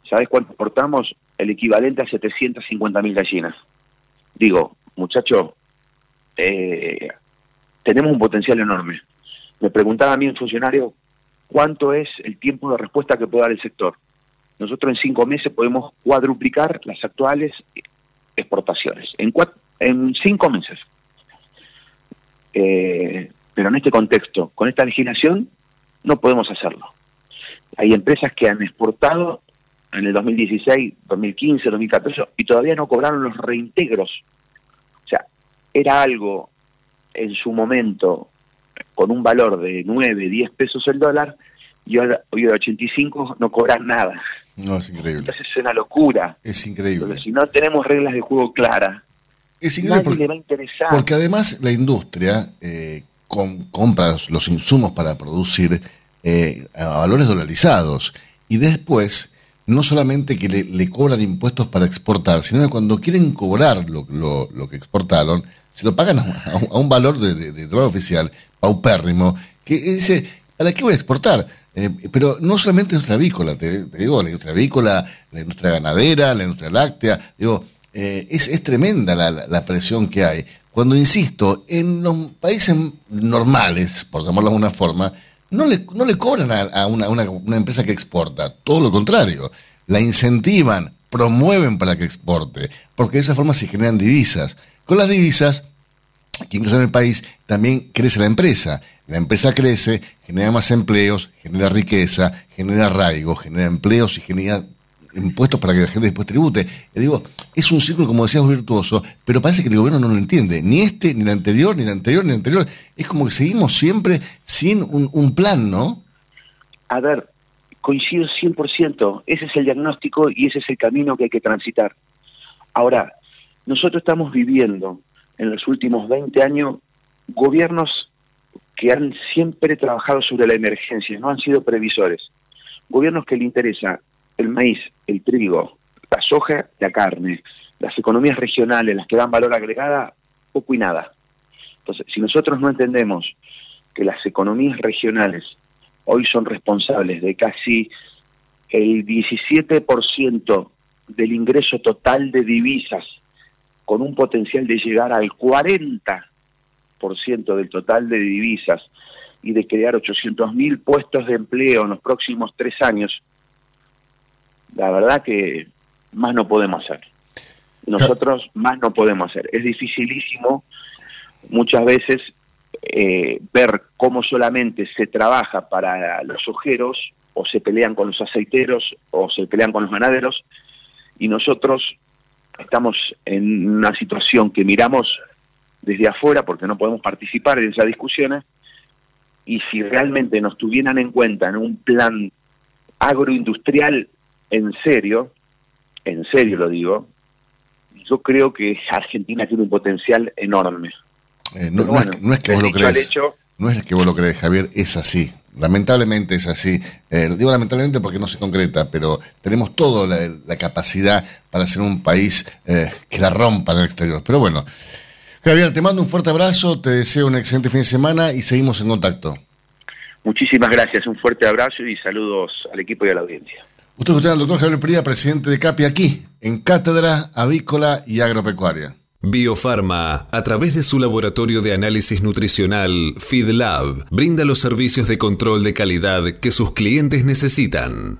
¿Sabes cuánto exportamos? El equivalente a 750.000 gallinas. Digo, muchacho, eh, tenemos un potencial enorme. Me preguntaba a mí un funcionario cuánto es el tiempo de respuesta que puede dar el sector. Nosotros en cinco meses podemos cuadruplicar las actuales exportaciones. En, en cinco meses. Eh, pero en este contexto, con esta legislación, no podemos hacerlo. Hay empresas que han exportado en el 2016, 2015, 2014 y todavía no cobraron los reintegros. O sea, era algo en su momento con un valor de 9, 10 pesos el dólar y ahora, hoy de 85 no cobran nada. No, es increíble. Entonces es una locura. Es increíble. Pero si no tenemos reglas de juego claras, es increíble porque, le va a interesar. Porque además la industria eh, compra los, insumos para producir eh, a valores dolarizados y después no solamente que le, cobran impuestos para exportar, sino que cuando quieren cobrar lo, lo, que exportaron, se lo pagan a, un valor de, de, dólar oficial paupérrimo, que dice, ¿para qué voy a exportar? Eh, pero no solamente la industria avícola, te, digo, la industria avícola, la industria ganadera, la industria láctea, digo, eh, es, es, tremenda la, la, presión que hay. Cuando, insisto, en los países normales, por llamarlo de alguna forma, no le, no le cobran a, una, una, empresa que exporta, todo lo contrario, la incentivan, promueven para que exporte, porque de esa forma se generan divisas. Con las divisas, crece en el país, también crece la empresa. La empresa crece, genera más empleos, genera riqueza, genera arraigo, genera empleos y genera impuestos para que la gente después tribute. Digo, es un círculo, como decías, virtuoso, pero parece que el gobierno no lo entiende. Ni este, ni el anterior, ni el anterior, ni el anterior. Es como que seguimos siempre sin un, plan, ¿no? A ver, coincido 100%. Ese es el diagnóstico y ese es el camino que hay que transitar. Ahora, nosotros estamos viviendo en los últimos 20 años gobiernos que han siempre trabajado sobre la emergencia, no han sido previsores. Gobiernos que le interesa el maíz, el trigo, la soja, la carne, las economías regionales, las que dan valor agregada, poco y nada. Entonces, si nosotros no entendemos que las economías regionales hoy son responsables de casi el 17% del ingreso total de divisas, con un potencial de llegar al 40% del total de divisas y de crear 800.000 puestos de empleo en los próximos tres años, la verdad que más no podemos hacer. Nosotros más no podemos hacer. Es dificilísimo muchas veces eh, ver cómo solamente se trabaja para los ojeros o se pelean con los aceiteros o se pelean con los ganaderos y nosotros estamos en una situación que miramos desde afuera porque no podemos participar en esas discusiones y si realmente nos tuvieran en cuenta en un plan agroindustrial en serio, en serio lo digo, yo creo que Argentina tiene un potencial enorme. Eh, no, es, que vos lo crees. no es que vos lo crees, Javier, es así. Lamentablemente es así. Eh, digo lamentablemente porque no se concreta, pero tenemos toda la, capacidad para ser un país eh, que la rompa en el exterior. Pero bueno, Javier, te mando un fuerte abrazo, te deseo un excelente fin de semana y seguimos en contacto. Muchísimas gracias, un fuerte abrazo y saludos al equipo y a la audiencia. Usted escucha al doctor Javier Pería, presidente de CAPI, aquí, en Cátedra Avícola y Agropecuaria. Biofarma, a través de su laboratorio de análisis nutricional, FeedLab, brinda los servicios de control de calidad que sus clientes necesitan.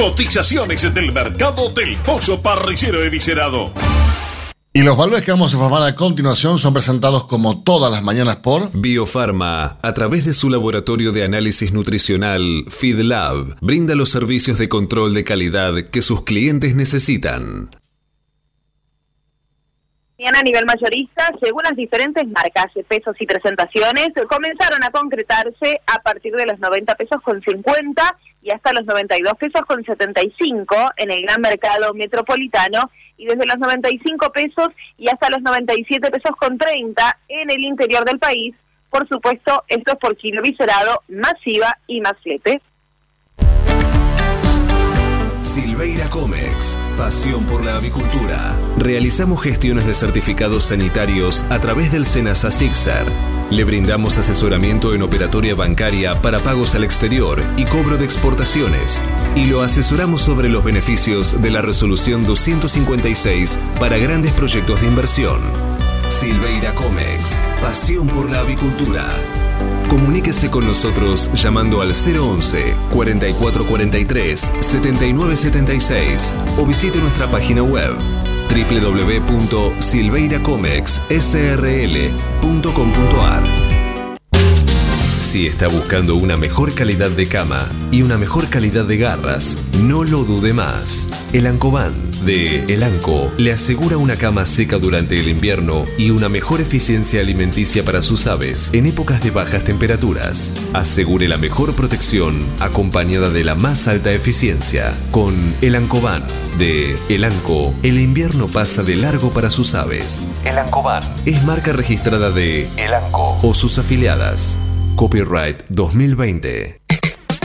Cotizaciones del mercado del pollo parricero eviscerado. Y los valores que vamos a informar a continuación son presentados como todas las mañanas por Biofarma, a través de su laboratorio de análisis nutricional FeedLab, brinda los servicios de control de calidad que sus clientes necesitan. a nivel mayorista, según las diferentes marcas, pesos y presentaciones, comenzaron a concretarse a partir de los 90 pesos con 50 y hasta los 92 pesos con 75 en el gran mercado metropolitano y desde los 95 pesos y hasta los 97 pesos con 30 en el interior del país. Por supuesto, esto es por kilo viscerado, masiva y más flete. Silveira Comex, pasión por la avicultura. Realizamos gestiones de certificados sanitarios a través del Senasa. Le brindamos asesoramiento en operatoria bancaria para pagos al exterior y cobro de exportaciones. Y lo asesoramos sobre los beneficios de la resolución 256 para grandes proyectos de inversión. Silveira Comex, pasión por la avicultura. Comuníquese con nosotros llamando al 011 4443 7976 o visite nuestra página web www.silveiracomexsrl.com.ar. Si está buscando una mejor calidad de cama y una mejor calidad de garras, no lo dude más. El Ancoban de El Anco le asegura una cama seca durante el invierno y una mejor eficiencia alimenticia para sus aves en épocas de bajas temperaturas. Asegure la mejor protección acompañada de la más alta eficiencia. Con El Ancoban de El Anco, el invierno pasa de largo para sus aves. El Ancoban es marca registrada de El Anco o sus afiliadas. Copyright 2020.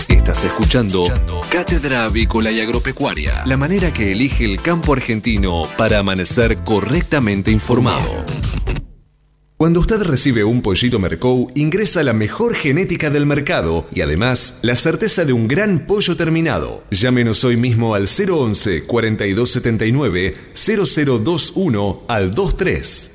Estás escuchando Cátedra Avícola y Agropecuaria, la manera que elige el campo argentino para amanecer correctamente informado. Cuando usted recibe un pollito Mercou, ingresa la mejor genética del mercado y además la certeza de un gran pollo terminado. Llámenos hoy mismo al 011 4279 0021 al 23.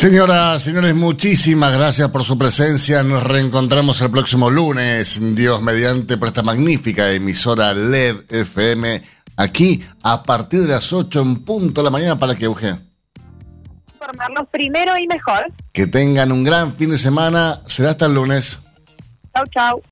Señoras, señores, muchísimas gracias por su presencia. Nos reencontramos el próximo lunes, Dios mediante, por esta magnífica emisora LED FM, aquí a partir de las 8 en punto de la mañana para que, Eugenio, Formarlos primero y mejor. que tengan un gran fin de semana. Será hasta el lunes. Chau, chau.